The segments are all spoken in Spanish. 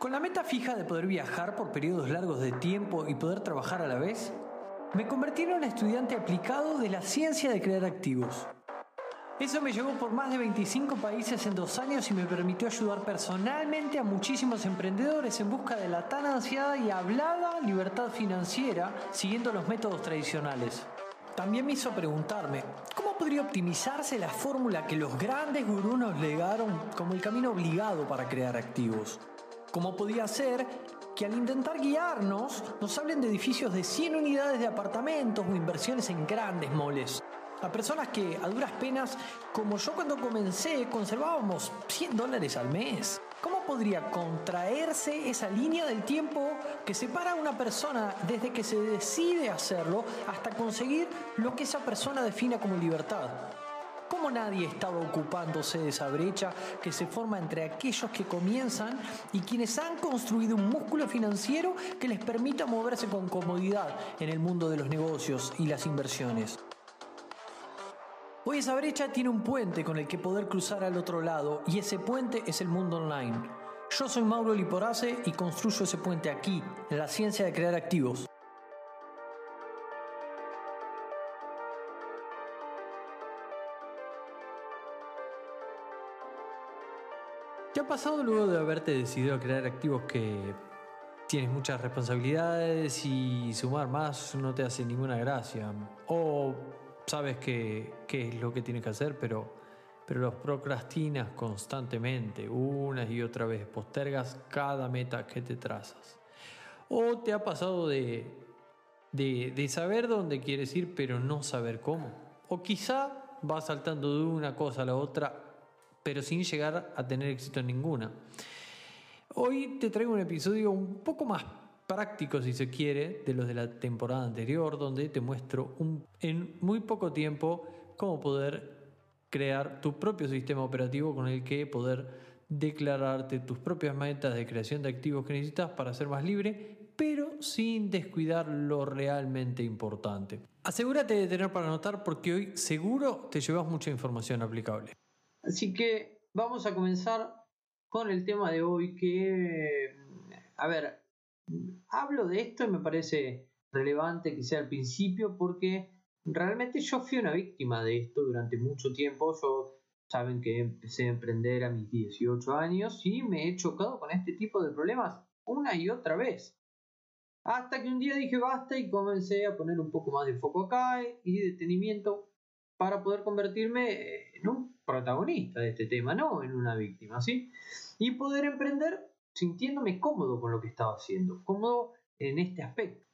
Con la meta fija de poder viajar por periodos largos de tiempo y poder trabajar a la vez, me convertí en un estudiante aplicado de la ciencia de crear activos. Eso me llevó por más de 25 países en dos años y me permitió ayudar personalmente a muchísimos emprendedores en busca de la tan ansiada y hablada libertad financiera siguiendo los métodos tradicionales. También me hizo preguntarme, ¿cómo podría optimizarse la fórmula que los grandes gurús nos legaron como el camino obligado para crear activos? ¿Cómo podía ser que al intentar guiarnos nos hablen de edificios de 100 unidades de apartamentos o inversiones en grandes moles? A personas que a duras penas, como yo cuando comencé, conservábamos 100 dólares al mes. ¿Cómo podría contraerse esa línea del tiempo que separa a una persona desde que se decide hacerlo hasta conseguir lo que esa persona defina como libertad? ¿Cómo nadie estaba ocupándose de esa brecha que se forma entre aquellos que comienzan y quienes han construido un músculo financiero que les permita moverse con comodidad en el mundo de los negocios y las inversiones? Hoy esa brecha tiene un puente con el que poder cruzar al otro lado y ese puente es el mundo online. Yo soy Mauro Liporace y construyo ese puente aquí, en la ciencia de crear activos. Pasado luego de haberte decidido a crear activos que tienes muchas responsabilidades y sumar más no te hace ninguna gracia? O sabes qué, es lo que tienes que hacer, pero, pero los procrastinas constantemente, una y otra vez, postergas cada meta que te trazas. O te ha pasado de, de, de saber dónde quieres ir, pero no saber cómo. O quizá vas saltando de una cosa a la otra pero sin llegar a tener éxito en ninguna. Hoy te traigo un episodio un poco más práctico, si se quiere, de los de la temporada anterior, donde te muestro en muy poco tiempo cómo poder crear tu propio sistema operativo con el que poder declararte tus propias metas de creación de activos que necesitas para ser más libre, pero sin descuidar lo realmente importante. Asegúrate de tener para anotar porque hoy seguro te llevas mucha información aplicable. Así que vamos a comenzar con el tema de hoy que, a ver, hablo de esto y me parece relevante que sea al principio porque realmente yo fui una víctima de esto durante mucho tiempo. Yo saben que empecé a emprender a mis 18 años y me he chocado con este tipo de problemas una y otra vez. Hasta que un día dije basta y comencé a poner un poco más de foco acá y detenimiento para poder convertirme en un protagonista de este tema, no en una víctima, ¿sí? Y poder emprender sintiéndome cómodo con lo que estaba haciendo, cómodo en este aspecto.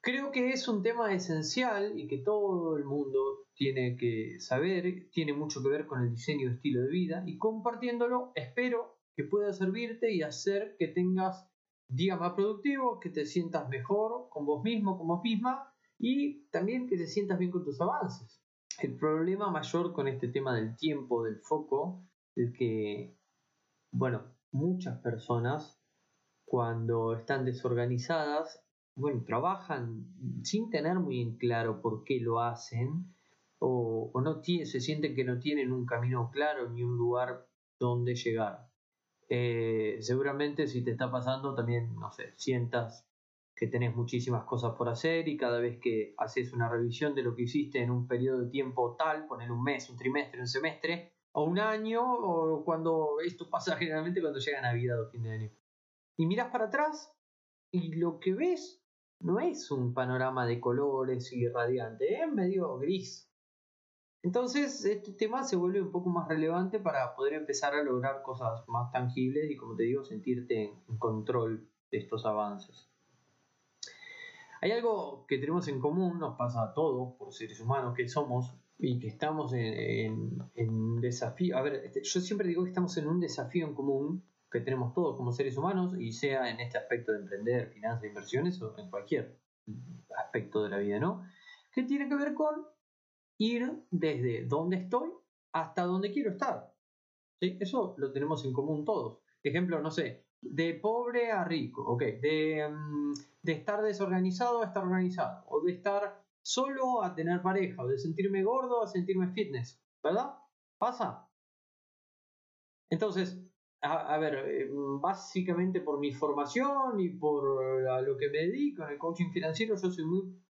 Creo que es un tema esencial y que todo el mundo tiene que saber, tiene mucho que ver con el diseño de estilo de vida y compartiéndolo espero que pueda servirte y hacer que tengas días más productivos, que te sientas mejor con vos mismo, con vos misma y también que te sientas bien con tus avances. El problema mayor con este tema del tiempo, del foco, es que, bueno, muchas personas cuando están desorganizadas, bueno, trabajan sin tener muy en claro por qué lo hacen o, no se sienten que no tienen un camino claro ni un lugar donde llegar. Eh, seguramente si te está pasando también, no sé, sientas que tenés muchísimas cosas por hacer y cada vez que haces una revisión de lo que hiciste en un periodo de tiempo tal, poner un mes, un trimestre, un semestre, o un año, o cuando esto pasa generalmente cuando llega Navidad o fin de año. Y miras para atrás y lo que ves no es un panorama de colores y radiante, es medio gris. Entonces este tema se vuelve un poco más relevante para poder empezar a lograr cosas más tangibles y como te digo, sentirte en control de estos avances. Hay algo que tenemos en común, nos pasa a todos, por seres humanos que somos, y que estamos en, un desafío. A ver, este, yo siempre digo que estamos en un desafío en común que tenemos todos como seres humanos, y sea en este aspecto de emprender, finanzas, inversiones o en cualquier aspecto de la vida, ¿no? Que tiene que ver con ir desde donde estoy hasta donde quiero estar. ¿Sí? Eso lo tenemos en común todos. Ejemplo, no sé, de pobre a rico, de, mm, de estar desorganizado a estar organizado, o de estar solo a tener pareja, o de sentirme gordo a sentirme fitness, ¿verdad? ¿Pasa? Entonces, a, ver, eh, básicamente por mi formación y por a lo que me dedico en el coaching financiero, yo soy muy,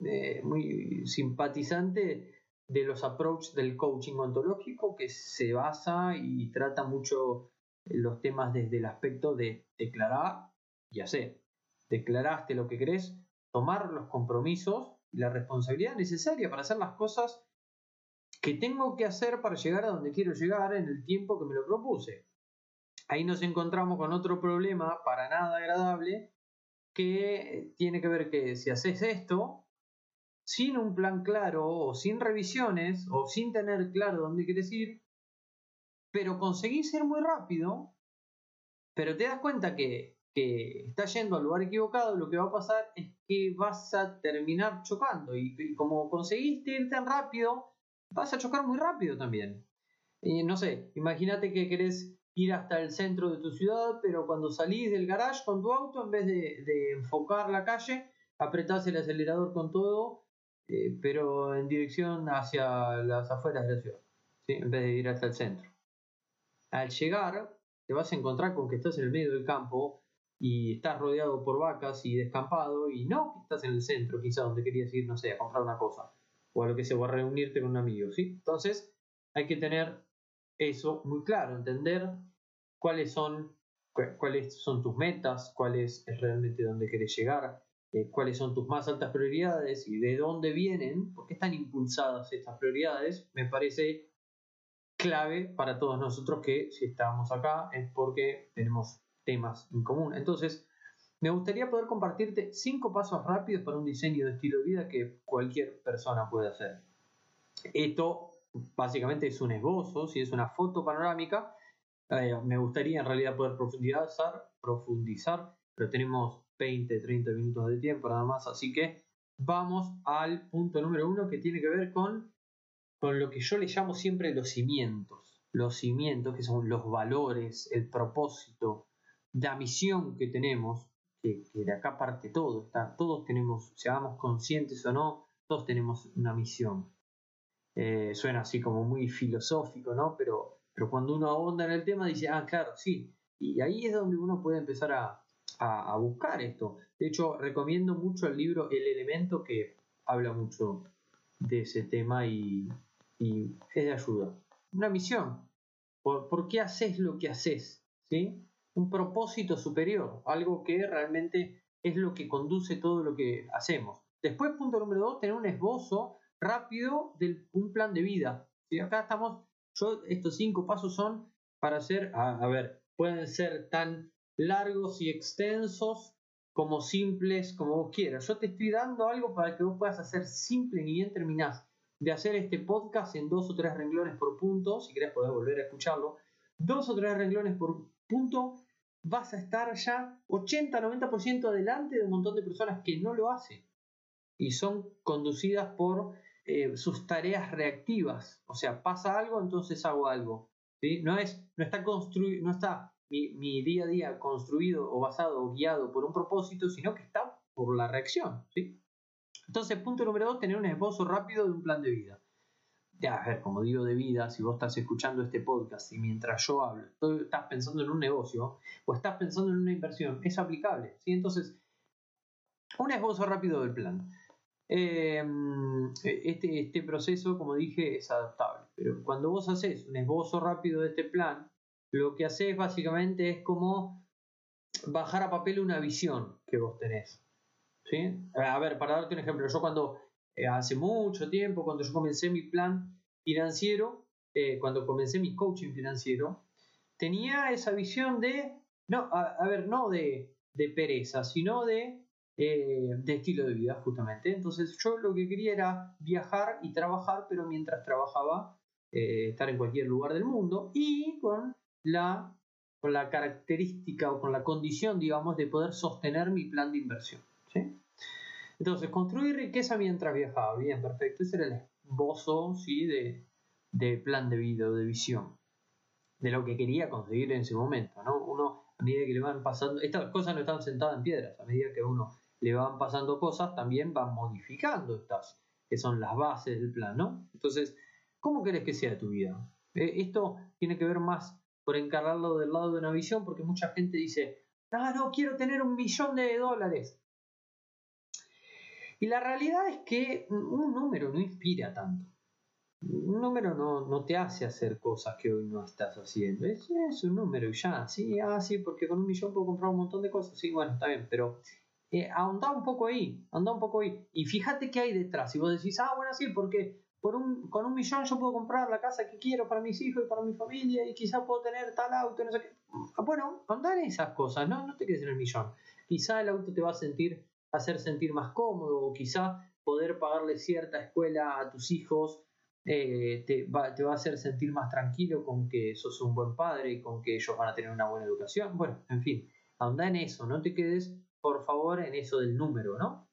eh, muy simpatizante de los approaches del coaching ontológico que se basa y trata mucho los temas desde el aspecto de declarar y hacer. Declaraste lo que crees, tomar los compromisos y la responsabilidad necesaria para hacer las cosas que tengo que hacer para llegar a donde quiero llegar en el tiempo que me lo propuse. Ahí nos encontramos con otro problema para nada agradable que tiene que ver que si haces esto, sin un plan claro o sin revisiones o sin tener claro dónde quieres ir, pero conseguís ir muy rápido, pero te das cuenta que, que estás yendo al lugar equivocado, lo que va a pasar es que vas a terminar chocando y, como conseguiste ir tan rápido, vas a chocar muy rápido también. Y no sé, imagínate que querés ir hasta el centro de tu ciudad, pero cuando salís del garage con tu auto, en vez de, enfocar la calle, apretás el acelerador con todo, eh, pero en dirección hacia las afueras de la ciudad, en vez de ir hasta el centro. Al llegar, te vas a encontrar con que estás en el medio del campo y estás rodeado por vacas y descampado, y no que estás en el centro, quizá donde querías ir, no sé, a comprar una cosa, o a lo que sea, o a reunirte con un amigo, ¿sí? Entonces, hay que tener eso muy claro, entender cuáles son, cuáles son tus metas, cuál es realmente dónde quieres llegar, eh, cuáles son tus más altas prioridades y de dónde vienen, por qué están impulsadas estas prioridades, me parece clave para todos nosotros que si estamos acá es porque tenemos temas en común. Entonces, me gustaría poder compartirte cinco pasos rápidos para un diseño de estilo de vida que cualquier persona puede hacer. Esto básicamente es un esbozo, si es una foto panorámica. Eh, me gustaría en realidad poder profundizar, profundizar, pero tenemos 20, 30 minutos de tiempo nada más, así que vamos al punto número uno que tiene que ver con, con lo que yo le llamo siempre los cimientos. Los cimientos que son los valores, el propósito, la misión que tenemos, que, de acá parte todo, todos tenemos, seamos conscientes o no, todos tenemos una misión. Eh, suena así como muy filosófico, ¿no? Pero, pero cuando uno ahonda en el tema dice, ah, claro, sí. Y ahí es donde uno puede empezar a, buscar esto. De hecho, recomiendo mucho el libro El Elemento que habla mucho de ese tema y, y es de ayuda. Una misión. ¿Por, ¿Por, qué haces lo que haces? ¿Sí? Un propósito superior, algo que realmente es lo que conduce todo lo que hacemos. Después, punto número dos, tener un esbozo rápido de un plan de vida. Si acá estamos, yo estos cinco pasos son para hacer, a, ver, pueden ser tan largos y extensos como simples como vos quieras. Yo te estoy dando algo para que vos puedas hacer simple ni bien terminás de hacer este podcast en dos o tres renglones por punto, si querés poder volver a escucharlo, dos o tres renglones por punto, vas a estar ya 80-90% adelante de un montón de personas que no lo hacen y son conducidas por eh, sus tareas reactivas. O sea, pasa algo, entonces hago algo. ¿sí? No, es, no está, construido, no está mi, día a día construido o basado o guiado por un propósito, sino que está por la reacción. ¿sí? Entonces, punto número dos, tener un esbozo rápido de un plan de vida. a ver, como digo de vida, si vos estás escuchando este podcast y mientras yo hablo, estás pensando en un negocio o estás pensando en una inversión, es aplicable. ¿sí? Entonces, un esbozo rápido del plan. Em, este, este proceso, como dije, es adaptable. Pero cuando vos haces un esbozo rápido de este plan, lo que haces básicamente es como bajar a papel una visión que vos tenés. ¿Sí? A ver, para darte un ejemplo, yo cuando eh, hace mucho tiempo, cuando yo comencé mi plan financiero, eh, cuando comencé mi coaching financiero, tenía esa visión de, no, a, ver, no de, de pereza, sino de eh, de estilo de vida, justamente. Entonces yo lo que quería era viajar y trabajar, pero mientras trabajaba, eh, estar en cualquier lugar del mundo y con la, con la característica o con la condición, digamos, de poder sostener mi plan de inversión. Entonces, construir riqueza mientras viajaba, bien, perfecto. Ese era el esbozo ¿sí? de, plan de vida de visión, de lo que quería conseguir en ese momento. ¿no? Uno, a medida que le van pasando, estas cosas no están sentadas en piedras, a medida que uno le van pasando cosas, también van modificando estas, que son las bases del plan, ¿no? Entonces, ¿cómo querés que sea tu vida? Eh, esto tiene que ver más por encargarlo del lado de una visión, porque mucha gente dice, ah, no, quiero tener un millón de dólares. Y la realidad es que un número no inspira tanto. Un número no, no te hace hacer cosas que hoy no estás haciendo. Es, un número y ya. Sí, ah, sí, porque con un millón puedo comprar un montón de cosas. Sí, bueno, está bien, pero eh, un poco ahí, ahonda un poco ahí. Y fíjate qué hay detrás. Y vos decís, ah, bueno, sí, porque por un, con un millón yo puedo comprar la casa que quiero para mis hijos y para mi familia y quizás puedo tener tal auto, no sé qué. Bueno, andar en esas cosas, no, no te quedes en el millón. Quizá el auto te va a sentir, hacer sentir más cómodo o quizá poder pagarle cierta escuela a tus hijos eh, te, va, a hacer sentir más tranquilo con que sos un buen padre y con que ellos van a tener una buena educación. Bueno, en fin, anda en eso, no te quedes por favor en eso del número, ¿no?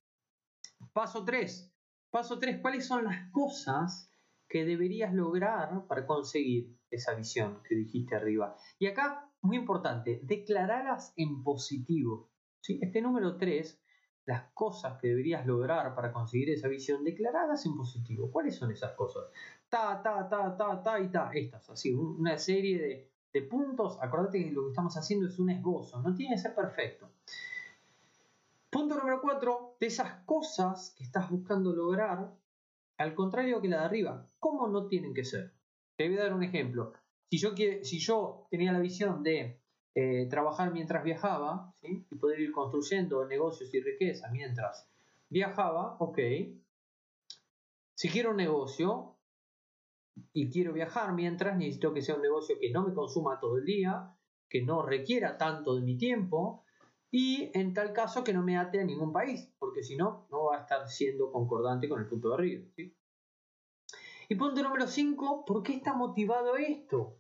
Paso 3, Paso 3. ¿Cuáles son las cosas que deberías lograr para conseguir esa visión que dijiste arriba? Y acá, muy importante, declararlas en positivo. ¿sí? Este número 3, las cosas que deberías lograr para conseguir esa visión, declaradas en positivo. ¿Cuáles son esas cosas? Ta, ta, ta, ta, ta y ta. Estas, así, una serie de, de puntos. Acordate que lo que estamos haciendo es un esbozo, no tiene que ser perfecto. Punto número 4, de esas cosas que estás buscando lograr, al contrario que la de arriba, ¿cómo no tienen que ser? Te voy a dar un ejemplo. Si yo, si yo tenía la visión de eh, trabajar mientras viajaba y poder ir construyendo negocios y riqueza mientras viajaba, ok. Si quiero un negocio y quiero viajar mientras, necesito que sea un negocio que no me consuma todo el día, que no requiera tanto de mi tiempo, y en tal caso que no me ate a ningún país, porque si no, no va a estar siendo concordante con el punto de arriba. Y punto número 5, ¿por qué está motivado esto?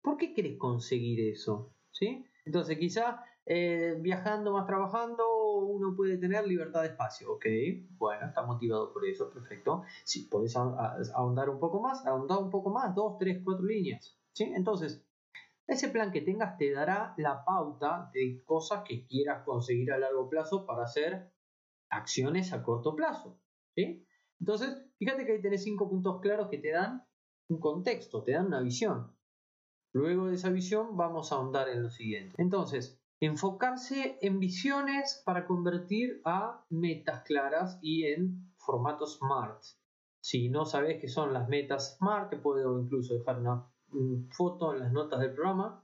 ¿Por qué querés conseguir eso? ¿Sí? Entonces, quizá eh, viajando más trabajando uno puede tener libertad de espacio. Ok, bueno, está motivado por eso, perfecto. Si podés ahondar un poco más, ahondar un poco más, dos, tres, cuatro líneas. ¿Sí? Entonces, ese plan que tengas te dará la pauta de cosas que quieras conseguir a largo plazo para hacer acciones a corto plazo. ¿sí? Entonces, fíjate que ahí tenés cinco puntos claros que te dan un contexto, te dan una visión. Luego de esa visión vamos a ahondar en lo siguiente. Entonces, enfocarse en visiones para convertir a metas claras y en formato SMART. Si no sabes qué son las metas SMART, te puedo incluso dejar una foto en las notas del programa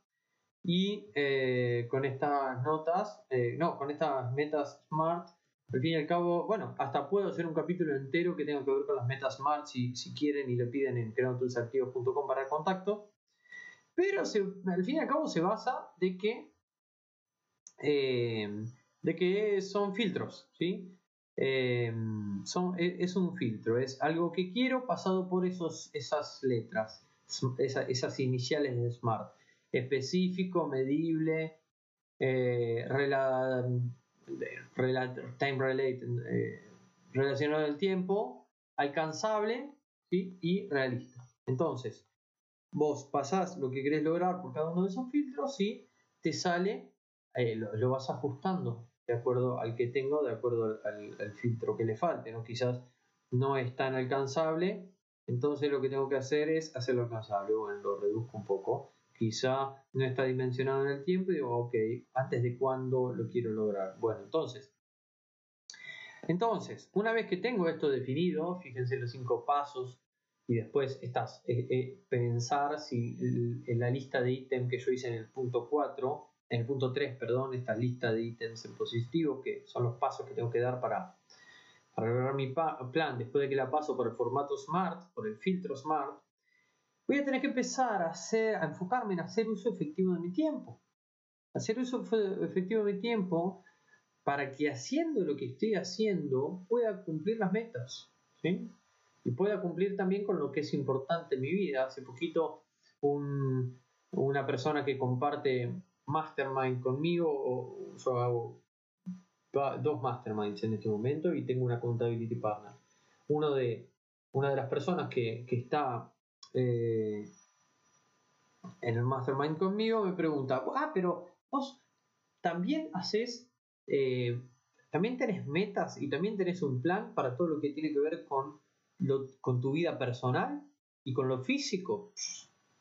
y eh, con estas notas, eh, no, con estas metas SMART, al fin y al cabo, bueno, hasta puedo hacer un capítulo entero que tenga que ver con las metas SMART si, si quieren y le piden en creatulsactivos.com para contacto, pero al fin y al cabo se basa de que, eh, de que son filtros, ¿sí? son, e, es un filtro, es algo que quiero pasado por esos, esas letras esas iniciales de SMART. Específico, medible, eh, time related, eh, relacionado al tiempo, alcanzable y realista. Entonces, vos pasás lo que querés lograr por cada uno de esos filtros y te sale, eh, lo, vas ajustando de acuerdo al que tengo, de acuerdo al, al, filtro que le falte. ¿no? Quizás no es tan alcanzable entonces lo que tengo que hacer es hacerlo alcanzable. Bueno, lo reduzco un poco. Quizá no está dimensionado en el tiempo y digo, ok, ¿antes de cuándo lo quiero lograr? Bueno, entonces, entonces, una vez que tengo esto definido, fíjense los cinco pasos y después estás, eh, eh, pensar si en la lista de ítems que yo hice en el punto 4, en el punto 3, perdón, esta lista de ítems en positivo, que son los pasos que tengo que dar para para lograr mi plan, después de que la paso por el formato Smart, por el filtro Smart, voy a tener que empezar a, hacer, a enfocarme en hacer uso efectivo de mi tiempo. Hacer uso efectivo de mi tiempo para que haciendo lo que estoy haciendo pueda cumplir las metas. ¿sí? Y pueda cumplir también con lo que es importante en mi vida. Hace poquito una persona que comparte Mastermind conmigo, o yo hago dos masterminds en este momento y tengo una accountability partner. Uno de, una de las personas que, está eh, en el mastermind conmigo me pregunta, ah, pero vos también haces, eh, también tenés metas y también tenés un plan para todo lo que tiene que ver con, lo, con tu vida personal y con lo físico.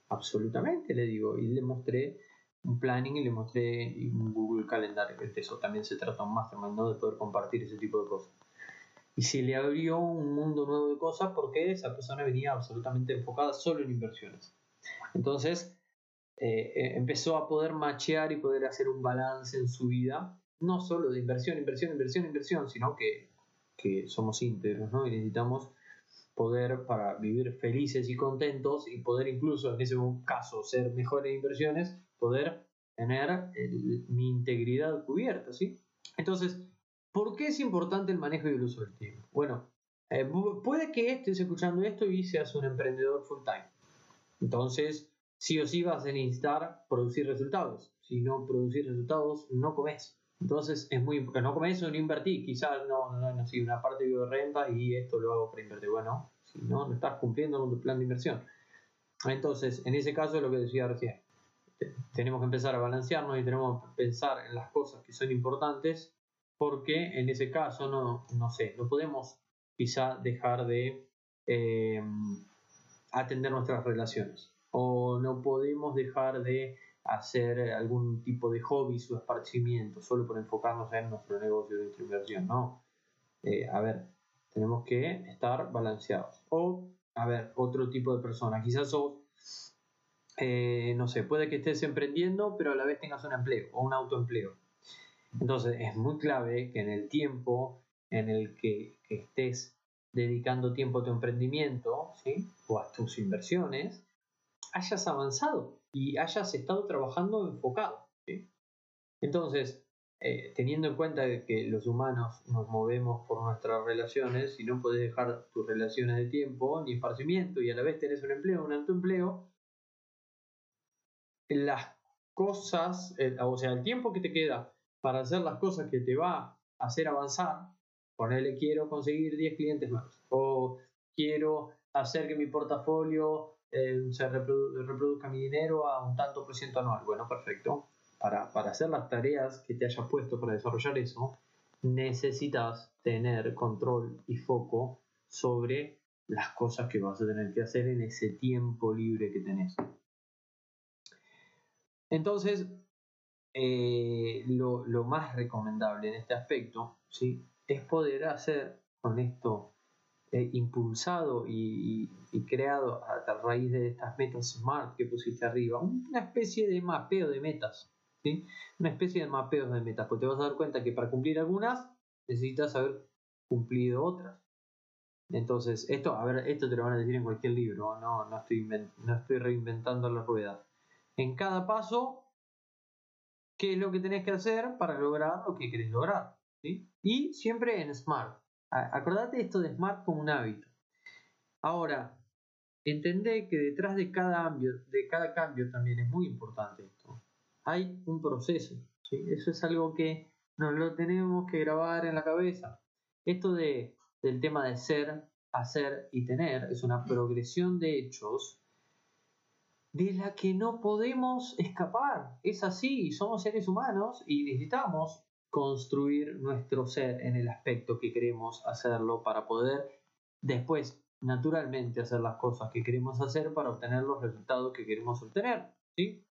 absolutamente, le digo. Y le mostré un planning y le mostré un Google Calendar. Eso también se trata un mastermind, ¿no? De poder compartir ese tipo de cosas. Y se le abrió un mundo nuevo de cosas porque esa persona venía absolutamente enfocada solo en inversiones. Entonces, eh, eh, empezó a poder machear y poder hacer un balance en su vida, no solo de inversión, inversión, inversión, inversión, sino que, que somos íntegros, ¿no? Y necesitamos poder para vivir felices y contentos y poder incluso en ese caso ser mejores inversiones, poder tener mi integridad cubierta, ¿sí? Entonces, ¿por qué es importante el manejo y el uso del tiempo? Bueno, eh, puede que estés escuchando esto y seas un emprendedor full time. Entonces, sí o sí vas a necesitar producir resultados. Si no producir resultados, no comes. Entonces es muy importante. No comes o no invertí. Quizás no, no, no, sí, una parte de renta y esto lo hago para invertir. Bueno, si no, no estás cumpliendo con tu plan de inversión. Entonces, en ese caso lo que decía recién. Tenemos que empezar a balancearnos y tenemos que pensar en las cosas que son importantes porque en ese caso no, no sé, no podemos quizá dejar de eh, atender nuestras relaciones o no podemos dejar de hacer algún tipo de hobby o esparcimiento solo por enfocarnos en nuestro negocio de inversión. No. Eh, a ver, tenemos que estar balanceados. O, a ver, otro tipo de persona. Quizás sos, eh, no sé, puede que estés emprendiendo, pero a la vez tengas un empleo o un autoempleo. Entonces, es muy clave que en el tiempo en el que, que estés dedicando tiempo a tu emprendimiento ¿sí? o a tus inversiones, hayas avanzado y hayas estado trabajando enfocado. Entonces, eh, teniendo en cuenta que los humanos nos movemos por nuestras relaciones y no puedes dejar tus relaciones de tiempo ni esparcimiento y a la vez tenés un empleo, un alto empleo, las cosas, o sea, el tiempo que te queda para hacer las cosas que te va a hacer avanzar, ponerle quiero conseguir 10 clientes más o quiero hacer que mi portafolio eh, se reproduzca mi dinero a un tanto por ciento anual. Bueno, perfecto. Para, para hacer las tareas que te hayas puesto para desarrollar eso, necesitas tener control y foco sobre las cosas que vas a tener que hacer en ese tiempo libre que tenés. Entonces, eh, lo, lo, más recomendable en este aspecto ¿sí? es poder hacer con esto eh, impulsado y, creado a, raíz de estas metas SMART que pusiste arriba, una especie de mapeo de metas, una especie de mapeo de metas, porque te vas a dar cuenta que para cumplir algunas necesitas haber cumplido otras. Entonces, esto, a ver, esto te lo van a decir en cualquier libro, no, no, estoy, no estoy reinventando la rueda. En cada paso, ¿qué es lo que tenés que hacer para lograr lo que querés lograr? ¿sí? Y siempre en SMART. Acordate esto de Smart como un hábito. Ahora, entendé que detrás de cada, cambio, de cada cambio también es muy importante esto. Hay un proceso. Eso es algo que nos lo tenemos que grabar en la cabeza. Esto de, del tema de ser, hacer y tener es una progresión de hechos de la que no podemos escapar. Es así, somos seres humanos y necesitamos construir nuestro ser en el aspecto que queremos hacerlo para poder después naturalmente hacer las cosas que queremos hacer para obtener los resultados que queremos obtener. ¿sí?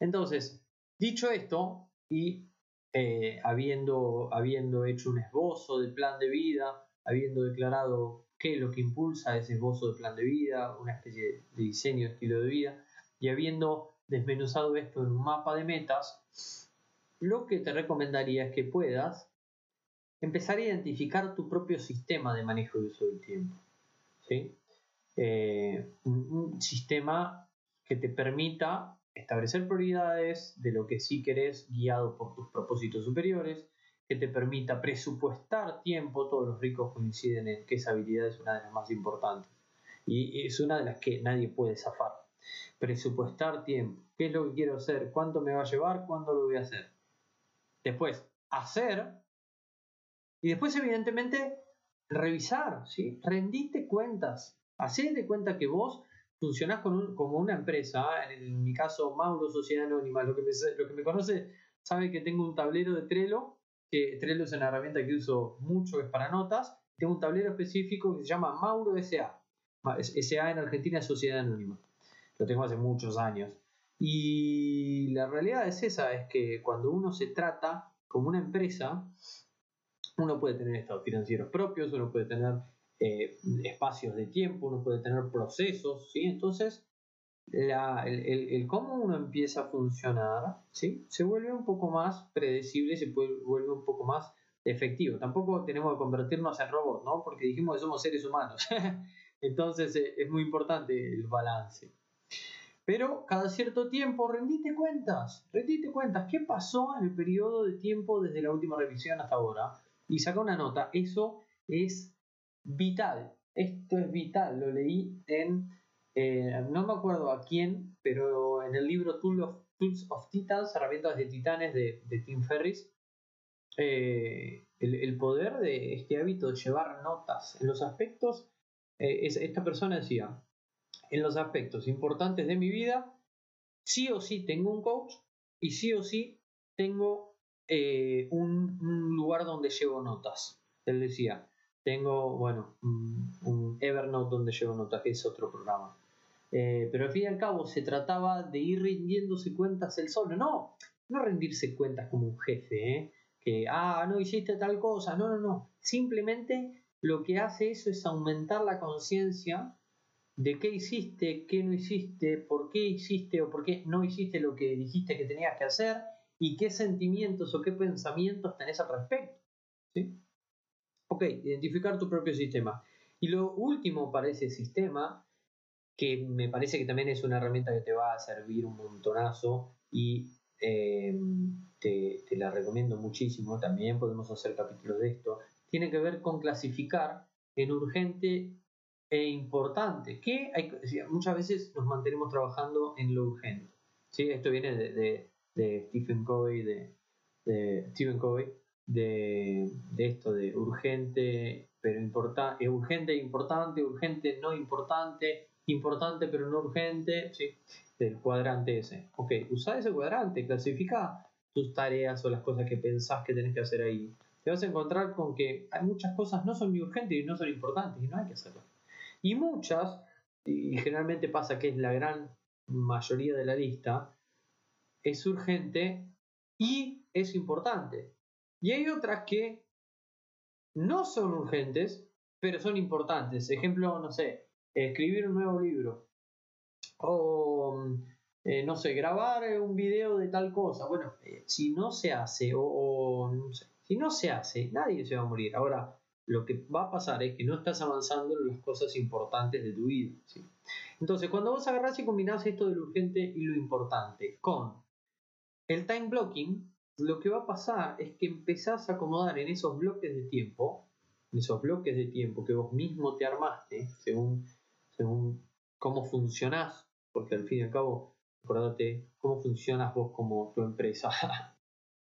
Entonces, dicho esto y eh, habiendo, habiendo hecho un esbozo del plan de vida, habiendo declarado qué es lo que impulsa ese esbozo de plan de vida, una especie de diseño de estilo de vida, y habiendo desmenuzado esto en un mapa de metas, lo que te recomendaría es que puedas empezar a identificar tu propio sistema de manejo y uso del tiempo. ¿sí? Eh, un, sistema que te permita establecer prioridades de lo que sí querés guiado por tus propósitos superiores, que te permita presupuestar tiempo, todos los ricos coinciden en que esa habilidad es una de las más importantes y es una de las que nadie puede zafar. Presupuestar tiempo, qué es lo que quiero hacer, cuánto me va a llevar, cuándo lo voy a hacer Después, hacer. Y después, evidentemente, revisar, ¿sí? Rendiste cuentas. Hacete cuenta que vos funcionás como una empresa. En mi caso, Mauro Sociedad Anónima. Lo que, me, lo que me conoce sabe que tengo un tablero de Trello. Que Trello es una herramienta que uso mucho, es para notas. Tengo un tablero específico que se llama Mauro SA. SA en Argentina Sociedad Anónima. lo tengo hace muchos años. Y la realidad es esa, es que cuando uno se trata como una empresa, uno puede tener estados financieros propios, uno puede tener eh, espacios de tiempo, uno puede tener procesos, ¿sí? Entonces, el, cómo uno empieza a funcionar, ¿sí? Se vuelve un poco más predecible, se vuelve un poco más efectivo. Tampoco tenemos que convertirnos en robots, ¿no? Porque dijimos que somos seres humanos. Entonces, eh, es muy importante el balance. Pero cada cierto tiempo rendite cuentas, rendite cuentas, ¿qué pasó en el periodo de tiempo desde la última revisión hasta ahora? Y saca una nota, eso es vital, esto es vital, lo leí en, eh, no me acuerdo a quién, pero en el libro Tools of, Titans, herramientas de titanes de, Tim Ferris, eh, el, poder de este hábito de llevar notas en los aspectos, eh, esta persona decía, en los aspectos importantes de mi vida, sí o sí tengo un coach y sí o sí tengo eh, un, lugar donde llevo notas. Él decía, tengo, bueno, un, Evernote donde llevo notas, es otro programa. Eh, pero al fin y al cabo se trataba de ir rindiéndose cuentas el solo. No, no rendirse cuentas como un jefe, ¿eh? que, ah, no hiciste tal cosa. No, no, no. Simplemente lo que hace eso es aumentar la conciencia de qué hiciste, qué no hiciste, por qué hiciste o por qué no hiciste lo que dijiste que tenías que hacer y qué sentimientos o qué pensamientos tenés al respecto. ¿sí? Ok, identificar tu propio sistema. Y lo último para ese sistema, que me parece que también es una herramienta que te va a servir un montonazo y eh, te, la recomiendo muchísimo, también podemos hacer capítulos de esto, tiene que ver con clasificar en urgente e importante, que muchas veces nos mantenemos trabajando en lo urgente. ¿sí? Esto viene de, de, Stephen Covey, de, de Stephen Covey, de, esto de urgente pero importante, urgente importante, urgente no importante, importante pero no urgente, ¿sí? del cuadrante ese. Ok, usa ese cuadrante, clasifica tus tareas o las cosas que pensás que tenés que hacer ahí. Te vas a encontrar con que hay muchas cosas no son ni urgentes y no son importantes y no hay que hacerlo. Y muchas, y generalmente pasa que es la gran mayoría de la lista, es urgente y es importante. Y hay otras que no son urgentes, pero son importantes. Ejemplo, no sé, escribir un nuevo libro. O, eh, no sé, grabar un video de tal cosa. Bueno, eh, si no se hace, o, no sé, si no se hace, nadie se va a morir. Ahora, lo que va a pasar es que no estás avanzando en las cosas importantes de tu vida. Entonces, cuando vos agarrás y combinás esto de lo urgente y lo importante con el time blocking, lo que va a pasar es que empezás a acomodar en esos bloques de tiempo, en esos bloques de tiempo que vos mismo te armaste, según, según cómo funcionás, porque al fin y al cabo, acordate cómo funcionas vos como tu empresa.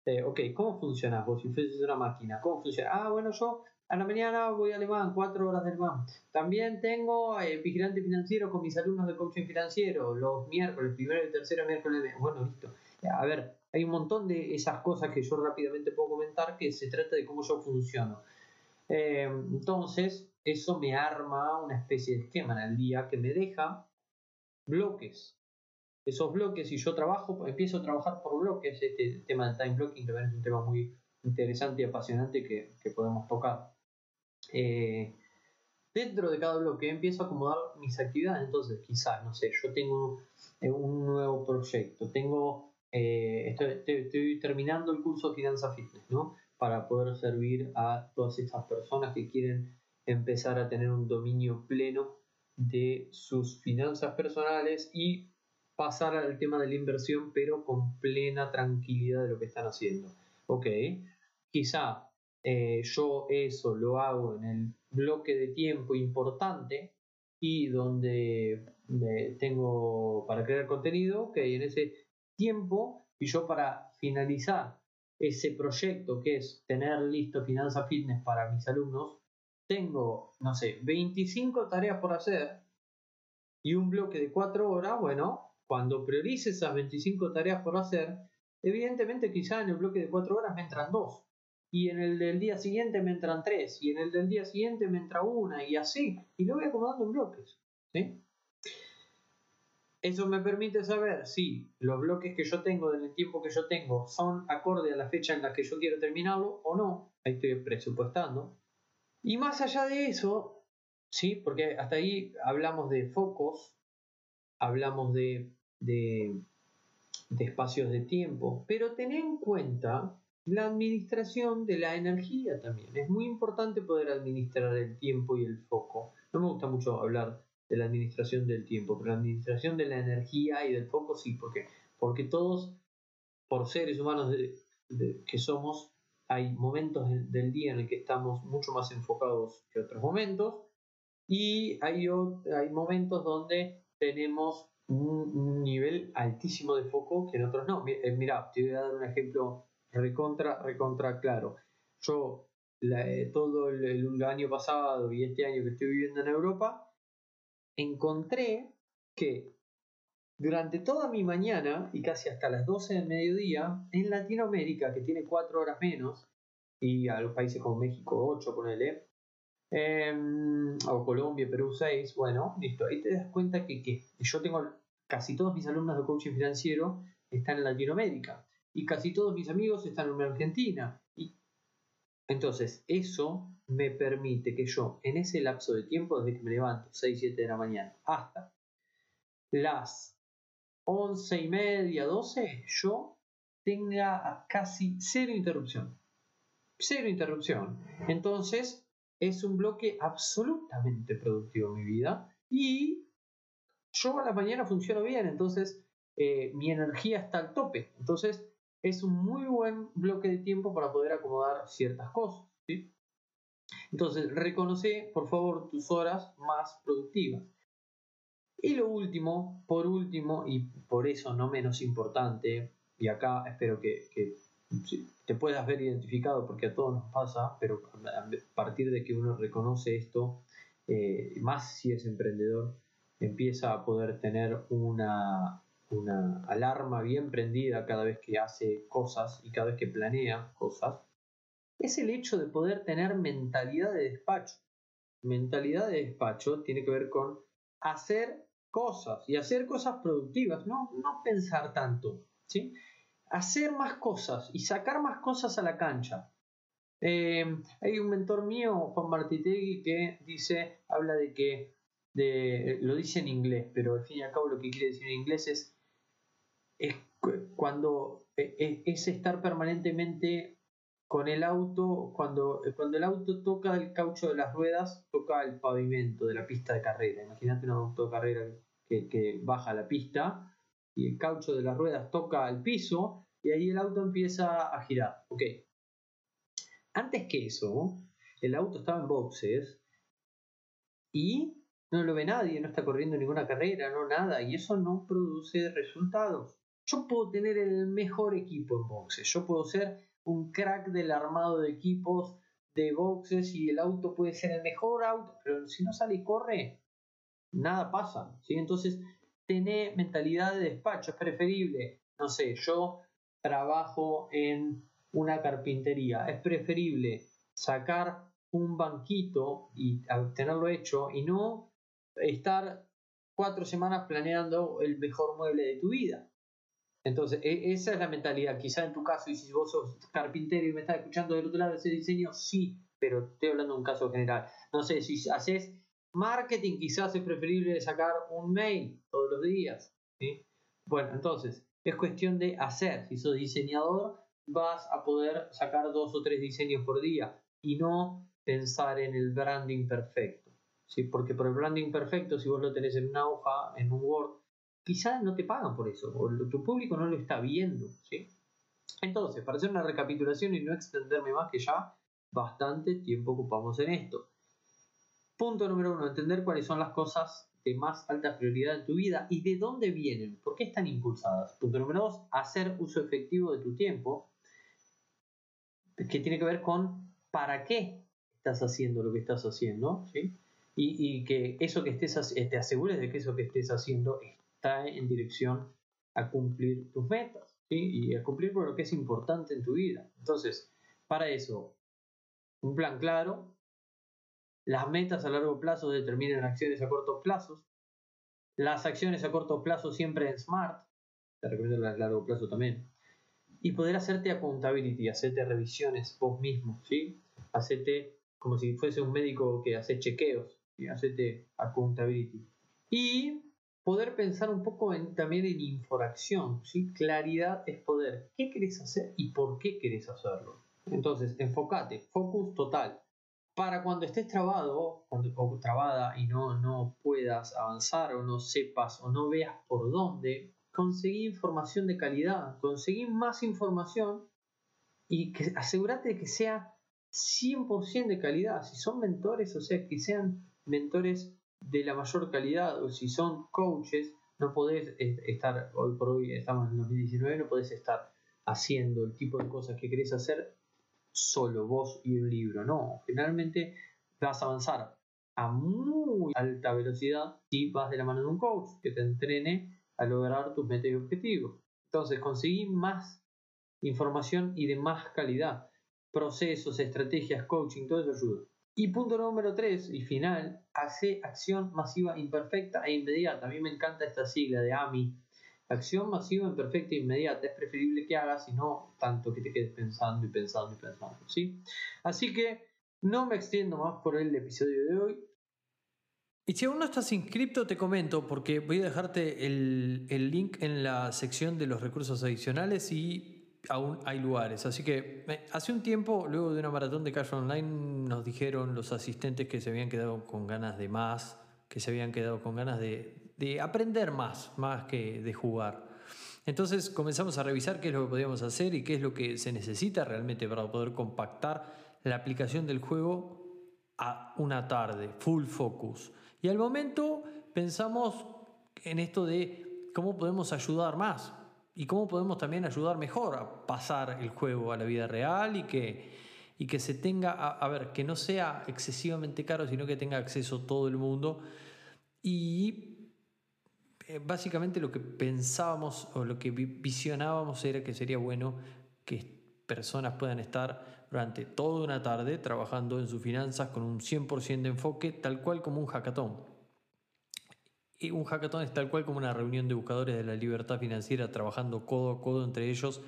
Eh, ok, ¿cómo funcionas vos si fueses una máquina? ¿Cómo funciona? Ah, bueno, yo a la mañana voy a alemán, cuatro horas de alemán. También tengo eh, vigilante financiero con mis alumnos de coaching financiero, los miércoles, primero y tercero miércoles. De... Bueno, listo. A ver, hay un montón de esas cosas que yo rápidamente puedo comentar que se trata de cómo yo funciono. Eh, entonces, eso me arma una especie de esquema en el día que me deja bloques. Esos bloques, si yo trabajo, empiezo a trabajar por bloques, este tema del time blocking que es un tema muy interesante y apasionante que, que podemos tocar. Eh, dentro de cada bloque empiezo a acomodar mis actividades. Entonces, quizás, no sé, yo tengo un nuevo proyecto, tengo, eh, estoy, terminando el curso de Finanza Fitness, ¿no? Para poder servir a todas estas personas que quieren empezar a tener un dominio pleno de sus finanzas personales y pasar al tema de la inversión, pero con plena tranquilidad de lo que están haciendo. Ok, quizá eh, yo eso lo hago en el bloque de tiempo importante y donde tengo para crear contenido, que en ese tiempo y yo para finalizar ese proyecto que es tener listo Finanza Fitness para mis alumnos, tengo, no sé, 25 tareas por hacer y un bloque de 4 horas, bueno, cuando priorice esas 25 tareas por hacer, evidentemente quizá en el bloque de 4 horas me entran 2 y en el del día siguiente me entran tres, y en el del día siguiente me entra una, y así, y lo voy acomodando en bloques. ¿sí? Eso me permite saber si los bloques que yo tengo del tiempo que yo tengo son acorde a la fecha en la que yo quiero terminarlo o no. Ahí estoy presupuestando. Y más allá de eso, sí, porque hasta ahí hablamos de focos, hablamos de, de, de espacios de tiempo, pero ten en cuenta la administración de la energía también. Es muy importante poder administrar el tiempo y el foco. No me gusta mucho hablar de la administración del tiempo, pero la administración de la energía y del foco sí, porque, porque todos, por seres humanos que somos, hay momentos del día en el que estamos mucho más enfocados que otros momentos y hay, hay momentos donde tenemos un, nivel altísimo de foco que en otros no. Eh, mira, te voy a dar un ejemplo recontra, recontra claro. Yo eh, todo el, año pasado y este año que estoy viviendo en Europa, encontré que durante toda mi mañana y casi hasta las 12 del mediodía, en Latinoamérica, que tiene 4 horas menos, y a los países como México 8, ponele, eh, o Colombia, Perú 6, bueno, listo, ahí te das cuenta que, que yo tengo casi todos mis alumnos de coaching financiero están en Latinoamérica y casi todos mis amigos están en Argentina. Y entonces, eso me permite que yo, en ese lapso de tiempo, desde que me levanto, 6, 7 de la mañana, hasta las 11 y media, 12, yo tenga casi cero interrupción. Cero interrupción. Entonces, es un bloque absolutamente productivo en mi vida y yo a la mañana funciono bien, entonces eh, mi energía está al tope. Entonces, es un muy buen bloque de tiempo para poder acomodar ciertas cosas. Entonces, reconoce, por favor, tus horas más productivas. Y lo último, por último, y por eso no menos importante, y acá espero que, te puedas ver identificado porque a todos nos pasa, pero a partir de que uno reconoce esto, eh, más si es emprendedor, empieza a poder tener una, una alarma bien prendida cada vez que hace cosas y cada vez que planea cosas, es el hecho de poder tener mentalidad de despacho. Mentalidad de despacho tiene que ver con hacer cosas y hacer cosas productivas, no, no pensar tanto, ¿sí? hacer más cosas y sacar más cosas a la cancha. Eh, hay un mentor mío, Juan Martitegui, que dice, habla de que, de, lo dice en inglés, pero al fin y al cabo lo que quiere decir en inglés es es cuando e, e, es estar permanentemente con el auto, cuando, cuando el auto toca el caucho de las ruedas, toca el pavimento de la pista de carrera. Imagínate un auto de carrera que, que baja la pista y el caucho de las ruedas toca el piso y ahí el auto empieza a girar. Ok. Antes que eso, el auto estaba en boxes y no lo ve nadie, no está corriendo ninguna carrera, no nada, y eso no produce resultados. Yo puedo tener el mejor equipo en boxes, yo puedo ser un crack del armado de equipos de boxes y el auto puede ser el mejor auto, pero si no sale y corre, nada pasa. ¿sí? Entonces, tener mentalidad de despacho es preferible. No sé, yo trabajo en una carpintería, es preferible sacar un banquito y tenerlo hecho y no estar cuatro semanas planeando el mejor mueble de tu vida. Entonces, e, esa es la mentalidad. Quizá en tu caso, y si vos sos carpintero y me estás escuchando del otro lado de ese diseño, sí, pero estoy hablando de un caso general. No sé, si haces marketing, quizás es preferible sacar un mail todos los días. Bueno, entonces, es cuestión de hacer. Si sos diseñador, vas a poder sacar dos o tres diseños por día y no pensar en el branding perfecto. ¿sí? Porque por el branding perfecto, si vos lo tenés en una hoja, en un Word, quizás no te pagan por eso, o tu público no lo está viendo, ¿sí? Entonces, para hacer una recapitulación y no extenderme más que ya bastante tiempo ocupamos en esto. Punto número uno, entender cuáles son las cosas de más alta prioridad en tu vida y de dónde vienen, por qué están impulsadas. Punto número dos, hacer uso efectivo de tu tiempo, que tiene que ver con para qué estás haciendo lo que estás haciendo, ¿sí? Y, y, que eso que estés te asegures de que eso que estés haciendo está en dirección a cumplir tus metas y a cumplir por lo que es importante en tu vida. Entonces, para eso, un plan claro, las metas a largo plazo determinan acciones a corto plazo, las acciones a corto plazo siempre en Smart, te recomiendo las a largo plazo también, y poder hacerte accountability, hacerte revisiones vos mismo, ¿sí? Hacerte como si fuese un médico que hace chequeos, y hacerte accountability. Y poder pensar un poco también en infracción, ¿sí? Claridad es poder. ¿Qué querés hacer y por qué querés hacerlo? Entonces, enfócate, focus total. Para cuando estés trabado cuando, o trabada y no, no puedas avanzar o no sepas o no veas por dónde, conseguí información de calidad, conseguí más información y que, asegúrate de que sea 100% de calidad. Si son mentores, o sea, que sean mentores de la mayor calidad, o si son coaches, no podés estar, hoy por hoy estamos en 2019, no podés estar haciendo el tipo de cosas que querés hacer solo vos y un libro, no, generalmente vas a avanzar a muy alta velocidad si vas de la mano de un coach que te entrene a lograr tus metas y objetivos. Entonces, conseguí más información y de más calidad. Procesos, estrategias, coaching, todo eso ayuda. Y punto número 3 y final, hace acción masiva imperfecta e inmediata. A mí me encanta esta sigla de AMI. Acción masiva imperfecta e inmediata. Es preferible que hagas y no tanto que te quedes pensando y pensando y pensando. ¿sí? Así que no me extiendo más por el episodio de hoy. Y si aún no estás inscrito, te comento, porque voy a dejarte el, el link en la sección de los recursos adicionales y aún hay lugares. Así que hace un tiempo, luego de una maratón de Cash Online, nos dijeron los asistentes que se habían quedado con ganas de más, que se habían quedado con ganas de, de aprender más, más que de jugar. Entonces comenzamos a revisar qué es lo que podíamos hacer y qué es lo que se necesita realmente para poder compactar la aplicación del juego a una tarde, full focus. Y al momento pensamos en esto de cómo podemos ayudar más y cómo podemos también ayudar mejor a pasar el juego a la vida real y que, y que se tenga, a, ver, que no sea excesivamente caro, sino que tenga acceso todo el mundo. Y eh, básicamente lo que pensábamos o lo que visionábamos era que sería bueno que personas puedan estar durante toda una tarde trabajando en sus finanzas con un 100% de enfoque, tal cual como un hackathon. Un hackathon es tal cual como una reunión de buscadores de la libertad financiera trabajando codo a codo entre ellos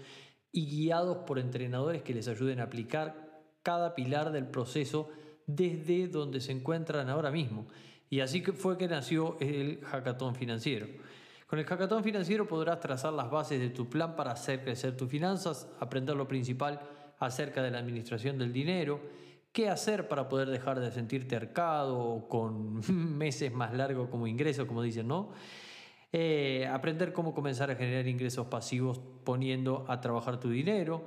y guiados por entrenadores que les ayuden a aplicar cada pilar del proceso desde donde se encuentran ahora mismo. Y así fue que nació el hackathon financiero. Con el hackathon financiero podrás trazar las bases de tu plan para hacer crecer tus finanzas, aprender lo principal acerca de la administración del dinero, qué hacer para poder dejar de sentirte arcado con meses más largos como ingreso, como dicen, ¿no? Eh, aprender cómo comenzar a generar ingresos pasivos poniendo a trabajar tu dinero.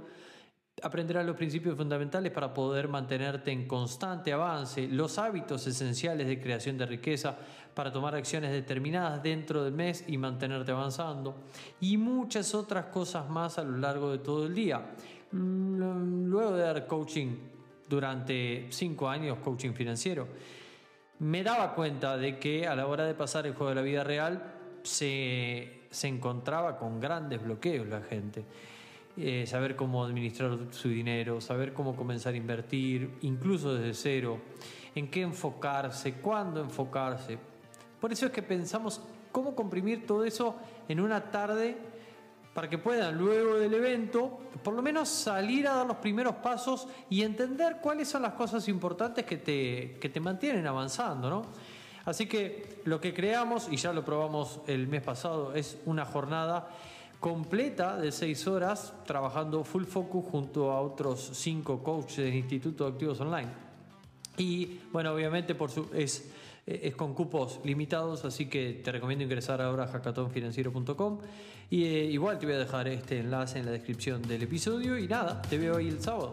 Aprenderás los principios fundamentales para poder mantenerte en constante avance, los hábitos esenciales de creación de riqueza para tomar acciones determinadas dentro del mes y mantenerte avanzando, y muchas otras cosas más a lo largo de todo el día. Mm, luego de dar coaching durante cinco años, coaching financiero, me daba cuenta de que a la hora de pasar el juego de la vida real se, se encontraba con grandes bloqueos la gente. Eh, saber cómo administrar su dinero, saber cómo comenzar a invertir, incluso desde cero, en qué enfocarse, cuándo enfocarse. Por eso es que pensamos cómo comprimir todo eso en una tarde para que puedan luego del evento por lo menos salir a dar los primeros pasos y entender cuáles son las cosas importantes que te, que te mantienen avanzando, ¿no? Así que lo que creamos, y ya lo probamos el mes pasado, es una jornada completa de seis horas trabajando full focus junto a otros cinco coaches del Instituto de Activos Online. Y bueno, obviamente por su, es es con cupos limitados, así que te recomiendo ingresar ahora a hackathonfinanciero.com. Y eh, igual te voy a dejar este enlace en la descripción del episodio. Y nada, te veo ahí el sábado.